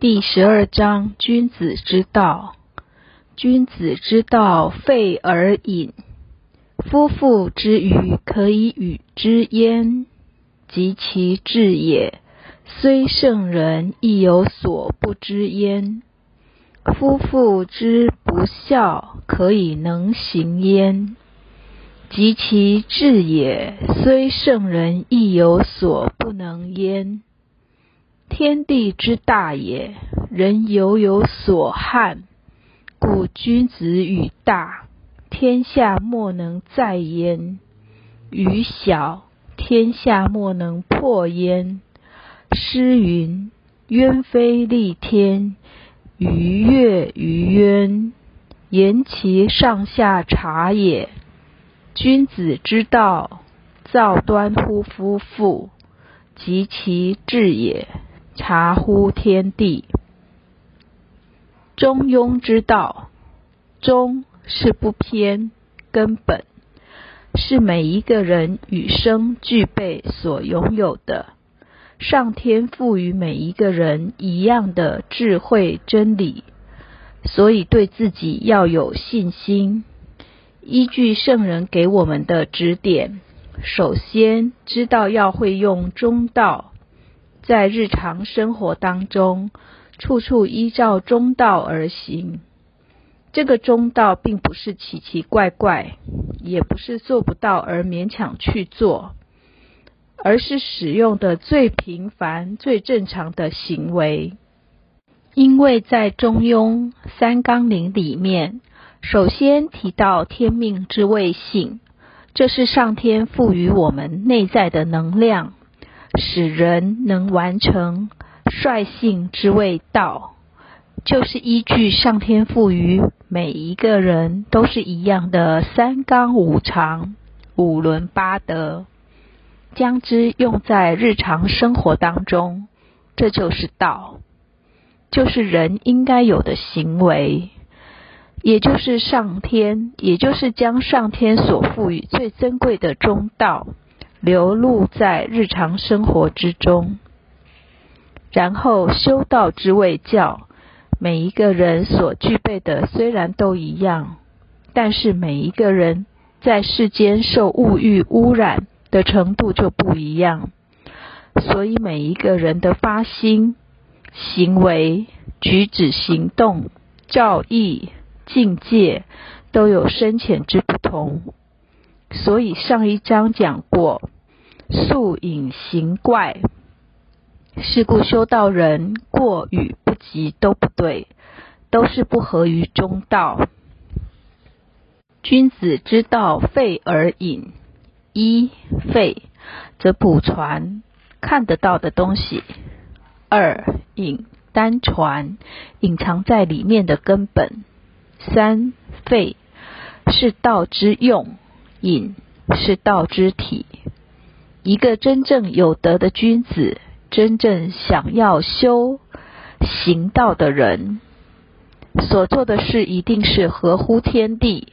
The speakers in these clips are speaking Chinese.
第十二章：君子之道。君子之道，废而隐。夫妇之愚，可以与之焉，及其智也，虽圣人，亦有所不知焉。夫妇之不孝，可以能行焉，及其智也，虽圣人，亦有所不能焉。天地之大也，人犹有所憾。故君子与大，天下莫能载焉；与小，天下莫能破焉。诗云：“鸢飞戾天，鱼跃于渊。”言其上下察也。君子之道，造端乎夫妇，及其智也，察乎天地。中庸之道，中是不偏，根本是每一个人与生俱备所拥有的，上天赋予每一个人一样的智慧真理，所以对自己要有信心。依据圣人给我们的指点，首先知道要会用中道，在日常生活当中。处处依照中道而行，这个中道并不是奇奇怪怪，也不是做不到而勉强去做，而是使用的最平凡、最正常的行为。因为在《中庸》三纲领里面，首先提到天命之谓性，这是上天赋予我们内在的能量，使人能完成。率性之谓道，就是依据上天赋予每一个人都是一样的三纲五常、五伦八德，将之用在日常生活当中，这就是道，就是人应该有的行为，也就是上天，也就是将上天所赋予最珍贵的中道。流露在日常生活之中。然后修道之谓教，每一个人所具备的虽然都一样，但是每一个人在世间受物欲污染的程度就不一样，所以每一个人的发心、行为、举止、行动、造诣、境界都有深浅之不同。所以上一章讲过，素隐行怪。是故修道人过与不及都不对，都是不合于中道。君子之道废而隐，一废则补传看得到的东西；二隐单传隐藏在里面的根本；三废是道之用，隐是道之体。一个真正有德的君子。真正想要修行道的人，所做的事一定是合乎天地。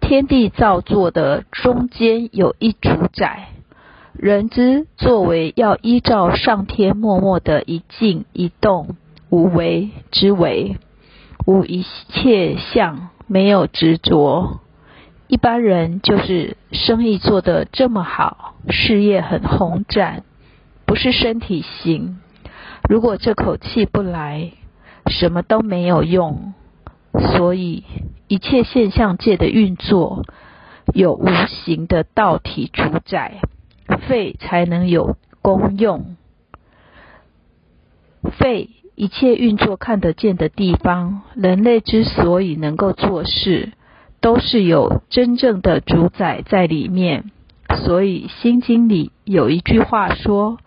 天地造作的中间有一主宰，人之作为要依照上天默默的一静一动，无为之为，无一切相，没有执着。一般人就是生意做得这么好，事业很宏展。不是身体行，如果这口气不来，什么都没有用。所以一切现象界的运作，有无形的道体主宰，肺才能有功用。肺一切运作看得见的地方，人类之所以能够做事，都是有真正的主宰在里面。所以《心经》里有一句话说。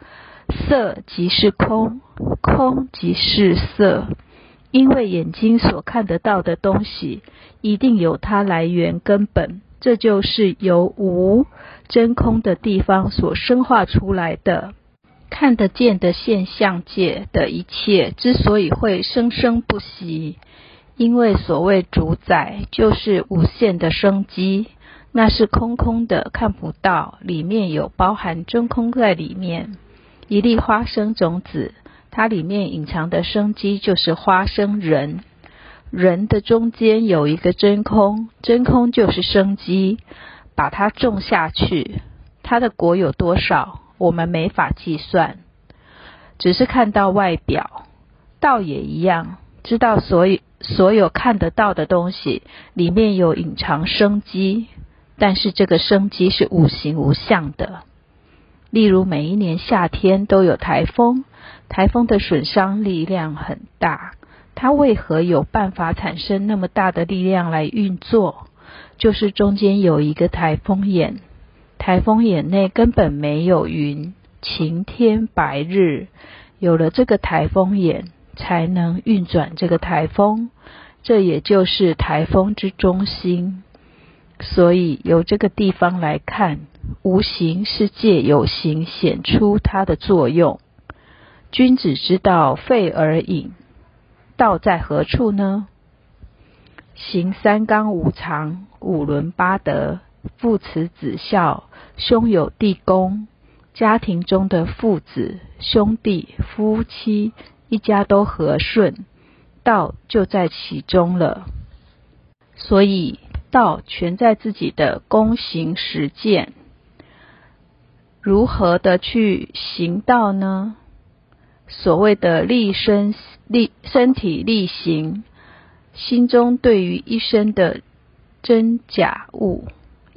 色即是空，空即是色。因为眼睛所看得到的东西，一定有它来源根本，这就是由无真空的地方所生化出来的。看得见的现象界的一切，之所以会生生不息，因为所谓主宰，就是无限的生机，那是空空的，看不到，里面有包含真空在里面。一粒花生种子，它里面隐藏的生机就是花生人。人的中间有一个真空，真空就是生机，把它种下去，它的果有多少，我们没法计算，只是看到外表。道也一样，知道所有所有看得到的东西里面有隐藏生机，但是这个生机是无形无相的。例如每一年夏天都有台风，台风的损伤力量很大。它为何有办法产生那么大的力量来运作？就是中间有一个台风眼，台风眼内根本没有云，晴天白日，有了这个台风眼，才能运转这个台风，这也就是台风之中心。所以由这个地方来看，无形是借有形显出它的作用。君子之道废而隐。道在何处呢？行三纲五常、五伦八德、父慈子孝、兄友弟恭，家庭中的父子、兄弟、夫妻一家都和顺，道就在其中了。所以道全在自己的躬行实践。如何的去行道呢？所谓的立身立身体力行，心中对于一生的真假物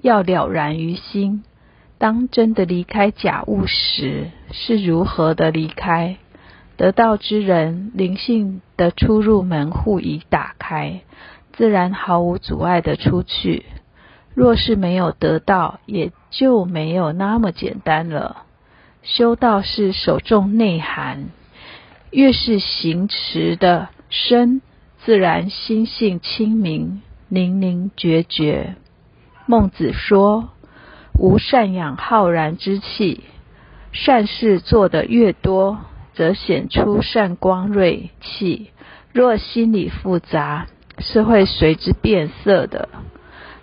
要了然于心。当真的离开假物时，是如何的离开？得道之人，灵性的出入门户已打开，自然毫无阻碍的出去。若是没有得到，也就没有那么简单了。修道是首重内涵。越是行持的深，自然心性清明、宁宁决绝。孟子说：“无善养浩然之气，善事做得越多，则显出善光锐气；若心理复杂，是会随之变色的。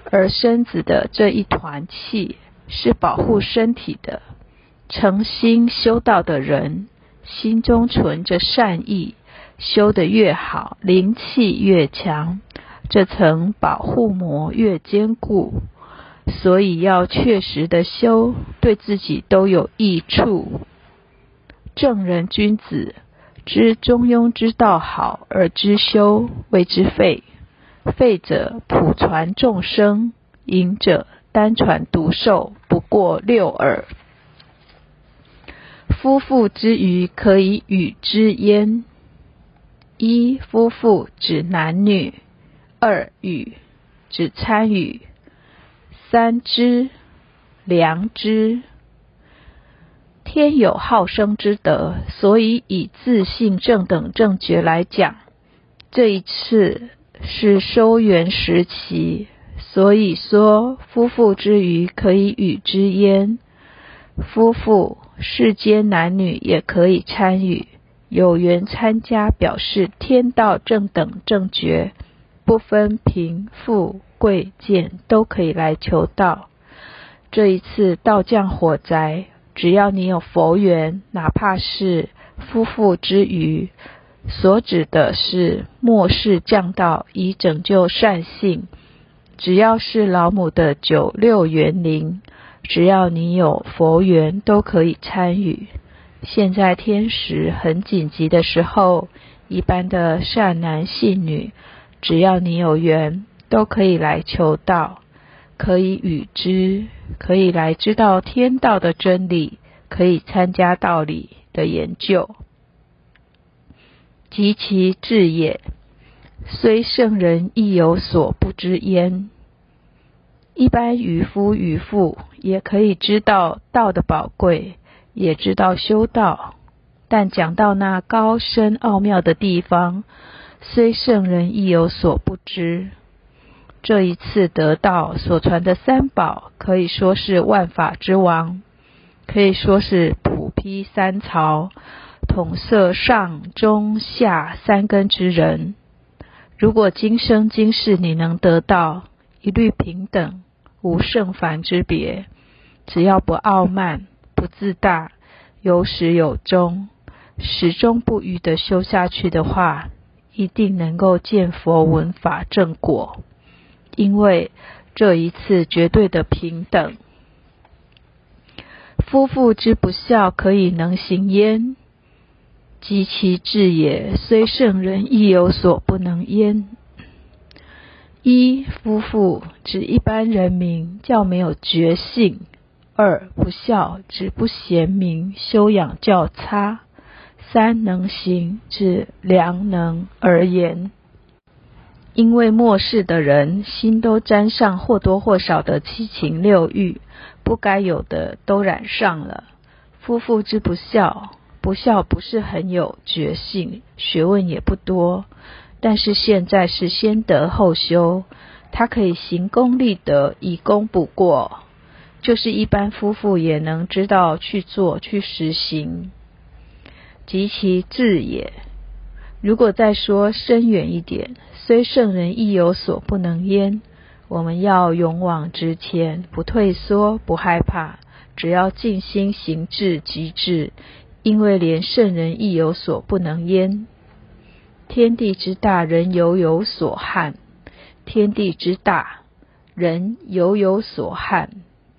而身子的这一团气，是保护身体的。诚心修道的人。”心中存着善意，修得越好，灵气越强，这层保护膜越坚固。所以要确实的修，对自己都有益处。正人君子知中庸之道好而知修，谓之废。废者普传众生，隐者单传独授，不过六耳。夫妇之余，可以与之焉。一夫妇指男女；二与指参与；三知良知。天有好生之德，所以以自信正等正觉来讲，这一次是收元时期，所以说夫妇之余可以与之焉。夫妇。世间男女也可以参与，有缘参加，表示天道正等正觉，不分贫富贵贱，都可以来求道。这一次道降火灾，只要你有佛缘，哪怕是夫妇之余，所指的是末世降道，以拯救善性。只要是老母的九六元灵。只要你有佛缘，都可以参与。现在天时很紧急的时候，一般的善男信女，只要你有缘，都可以来求道，可以与之，可以来知道天道的真理，可以参加道理的研究，及其智也。虽圣人亦有所不知焉。一般渔夫渔妇也可以知道道的宝贵，也知道修道，但讲到那高深奥妙的地方，虽圣人亦有所不知。这一次得道所传的三宝，可以说是万法之王，可以说是普披三曹，统摄上中下三根之人。如果今生今世你能得到，一律平等。无胜凡之别，只要不傲慢、不自大、有始有终，始终不渝的修下去的话，一定能够见佛闻法正果。因为这一次绝对的平等。夫妇之不孝，可以能行焉？及其智也，虽圣人亦有所不能焉。一夫妇指一般人民较没有觉性；二不孝指不贤明，修养较差；三能行指良能而言。因为末世的人心都沾上或多或少的七情六欲，不该有的都染上了。夫妇之不孝，不孝不是很有觉性，学问也不多。但是现在是先德后修，他可以行功立德，以功补过，就是一般夫妇也能知道去做去实行，及其智也。如果再说深远一点，虽圣人亦有所不能焉，我们要勇往直前，不退缩，不害怕，只要尽心行至极致，因为连圣人亦有所不能焉。天地之大，人犹有所憾；天地之大，人犹有所憾。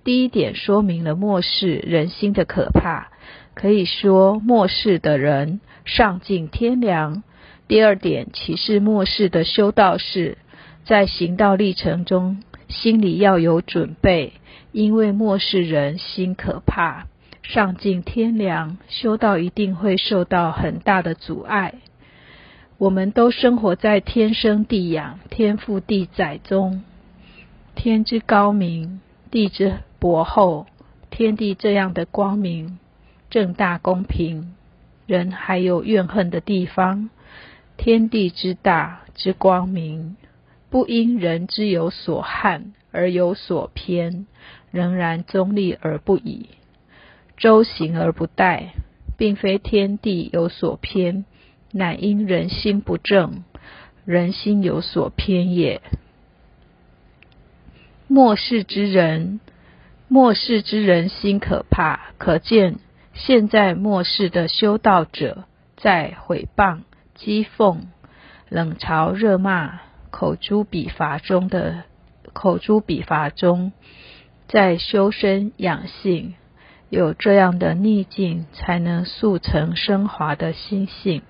第一点说明了末世人心的可怕，可以说末世的人丧尽天良。第二点启示末世的修道士，在行道历程中，心里要有准备，因为末世人心可怕，丧尽天良，修道一定会受到很大的阻碍。我们都生活在天生地养、天赋地载中，天之高明，地之博厚，天地这样的光明、正大、公平，人还有怨恨的地方。天地之大之光明，不因人之有所憾而有所偏，仍然中立而不已，周行而不殆，并非天地有所偏。乃因人心不正，人心有所偏也。末世之人，末世之人心可怕，可见现在末世的修道者，在毁谤、讥讽、冷嘲热骂、口诛笔伐中的口诛笔伐中，在修身养性，有这样的逆境，才能速成升华的心性。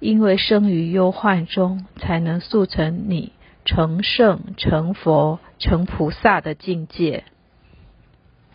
因为生于忧患中，才能速成你成圣、成佛、成菩萨的境界。